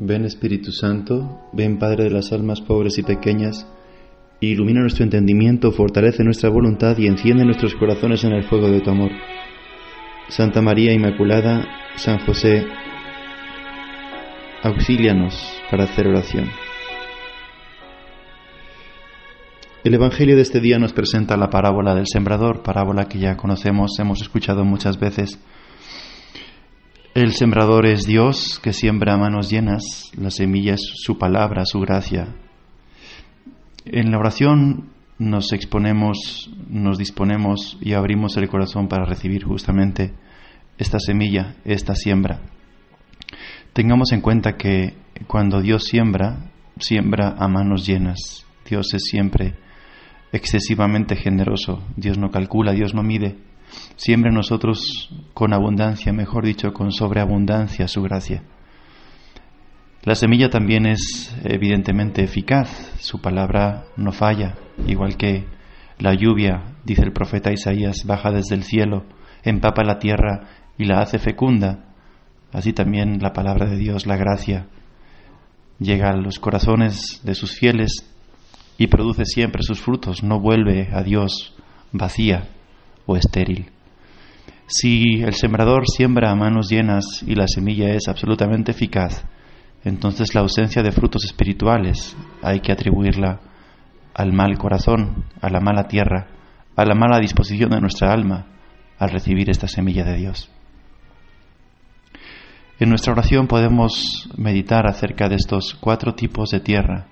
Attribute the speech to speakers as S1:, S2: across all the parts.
S1: Ven Espíritu Santo, ven Padre de las almas pobres y pequeñas, ilumina nuestro entendimiento, fortalece nuestra voluntad y enciende nuestros corazones en el fuego de tu amor. Santa María Inmaculada, San José, auxílianos para hacer oración. El Evangelio de este día nos presenta la parábola del sembrador, parábola que ya conocemos, hemos escuchado muchas veces. El sembrador es Dios que siembra a manos llenas, la semilla es su palabra, su gracia. En la oración nos exponemos, nos disponemos y abrimos el corazón para recibir justamente esta semilla, esta siembra. Tengamos en cuenta que cuando Dios siembra, siembra a manos llenas. Dios es siempre excesivamente generoso. Dios no calcula, Dios no mide siempre nosotros con abundancia, mejor dicho, con sobreabundancia su gracia. La semilla también es evidentemente eficaz, su palabra no falla, igual que la lluvia, dice el profeta Isaías, baja desde el cielo, empapa la tierra y la hace fecunda. Así también la palabra de Dios, la gracia, llega a los corazones de sus fieles y produce siempre sus frutos, no vuelve a Dios vacía o estéril. Si el sembrador siembra a manos llenas y la semilla es absolutamente eficaz, entonces la ausencia de frutos espirituales hay que atribuirla al mal corazón, a la mala tierra, a la mala disposición de nuestra alma al recibir esta semilla de Dios. En nuestra oración podemos meditar acerca de estos cuatro tipos de tierra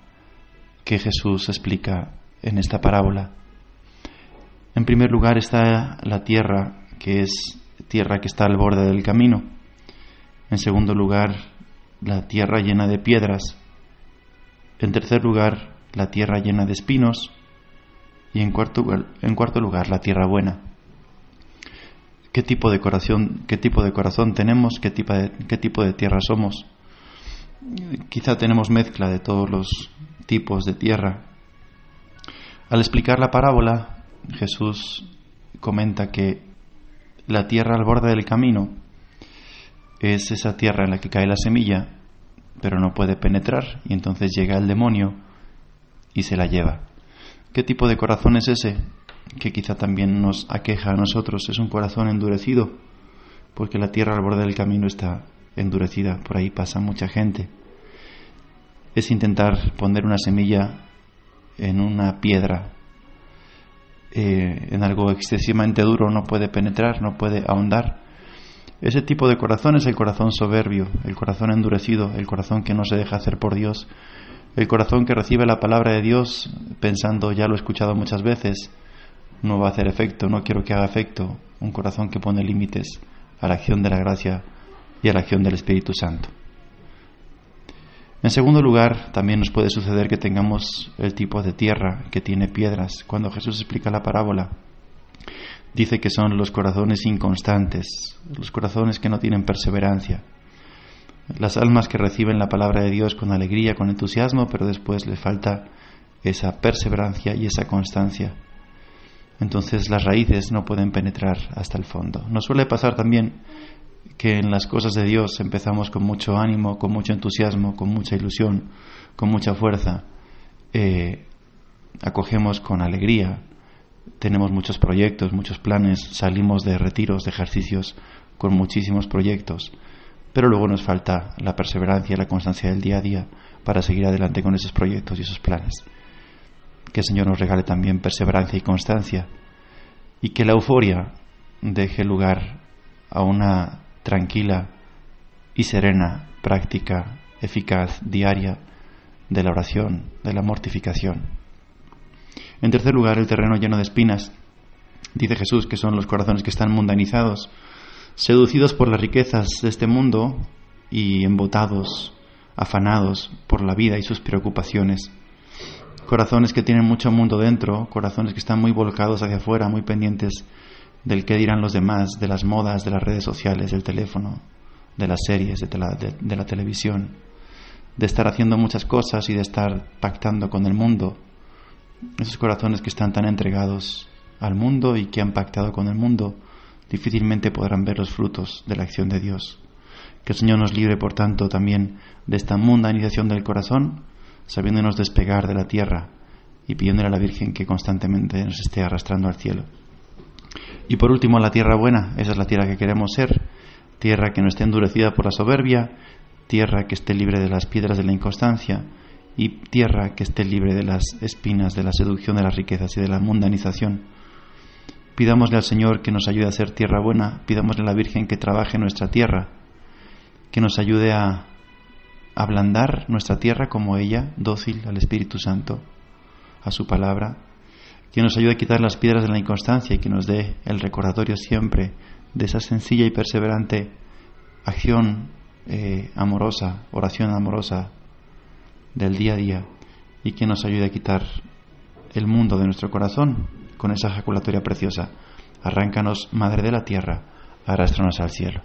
S1: que Jesús explica en esta parábola. En primer lugar está la tierra, que es tierra que está al borde del camino. En segundo lugar, la tierra llena de piedras. En tercer lugar, la tierra llena de espinos. Y en cuarto, en cuarto lugar, la tierra buena. ¿Qué tipo de corazón, qué tipo de corazón tenemos? ¿Qué tipo de, qué tipo de tierra somos? Quizá tenemos mezcla de todos los tipos de tierra. Al explicar la parábola, Jesús comenta que la tierra al borde del camino es esa tierra en la que cae la semilla, pero no puede penetrar y entonces llega el demonio y se la lleva. ¿Qué tipo de corazón es ese? Que quizá también nos aqueja a nosotros. Es un corazón endurecido, porque la tierra al borde del camino está endurecida, por ahí pasa mucha gente. Es intentar poner una semilla en una piedra eh, en algo excesivamente duro no puede penetrar, no puede ahondar. Ese tipo de corazón es el corazón soberbio, el corazón endurecido, el corazón que no se deja hacer por Dios, el corazón que recibe la palabra de Dios pensando, ya lo he escuchado muchas veces, no va a hacer efecto, no quiero que haga efecto, un corazón que pone límites a la acción de la gracia y a la acción del Espíritu Santo. En segundo lugar, también nos puede suceder que tengamos el tipo de tierra que tiene piedras. Cuando Jesús explica la parábola, dice que son los corazones inconstantes, los corazones que no tienen perseverancia, las almas que reciben la palabra de Dios con alegría, con entusiasmo, pero después les falta esa perseverancia y esa constancia. Entonces las raíces no pueden penetrar hasta el fondo. Nos suele pasar también que en las cosas de Dios empezamos con mucho ánimo, con mucho entusiasmo, con mucha ilusión, con mucha fuerza, eh, acogemos con alegría, tenemos muchos proyectos, muchos planes, salimos de retiros, de ejercicios con muchísimos proyectos, pero luego nos falta la perseverancia y la constancia del día a día para seguir adelante con esos proyectos y esos planes. Que el Señor nos regale también perseverancia y constancia y que la euforia deje lugar a una tranquila y serena práctica eficaz diaria de la oración, de la mortificación. En tercer lugar, el terreno lleno de espinas. Dice Jesús que son los corazones que están mundanizados, seducidos por las riquezas de este mundo y embotados, afanados por la vida y sus preocupaciones. Corazones que tienen mucho mundo dentro, corazones que están muy volcados hacia afuera, muy pendientes del qué dirán los demás, de las modas, de las redes sociales, del teléfono, de las series, de la, de, la televisión, de estar haciendo muchas cosas y de estar pactando con el mundo. Esos corazones que están tan entregados al mundo y que han pactado con el mundo, difícilmente podrán ver los frutos de la acción de Dios. Que el Señor nos libre, por tanto, también de esta mundanización del corazón, sabiéndonos despegar de la tierra y pidiéndole a la Virgen que constantemente nos esté arrastrando al cielo. Y por último, la tierra buena, esa es la tierra que queremos ser, tierra que no esté endurecida por la soberbia, tierra que esté libre de las piedras de la inconstancia. Y tierra que esté libre de las espinas de la seducción de las riquezas y de la mundanización. Pidámosle al Señor que nos ayude a ser tierra buena, pidámosle a la Virgen que trabaje nuestra tierra, que nos ayude a ablandar nuestra tierra como ella, dócil al Espíritu Santo, a su palabra, que nos ayude a quitar las piedras de la inconstancia y que nos dé el recordatorio siempre de esa sencilla y perseverante acción eh, amorosa, oración amorosa del día a día y que nos ayude a quitar el mundo de nuestro corazón con esa ejaculatoria preciosa. Arráncanos, Madre de la Tierra, arrástranos al cielo.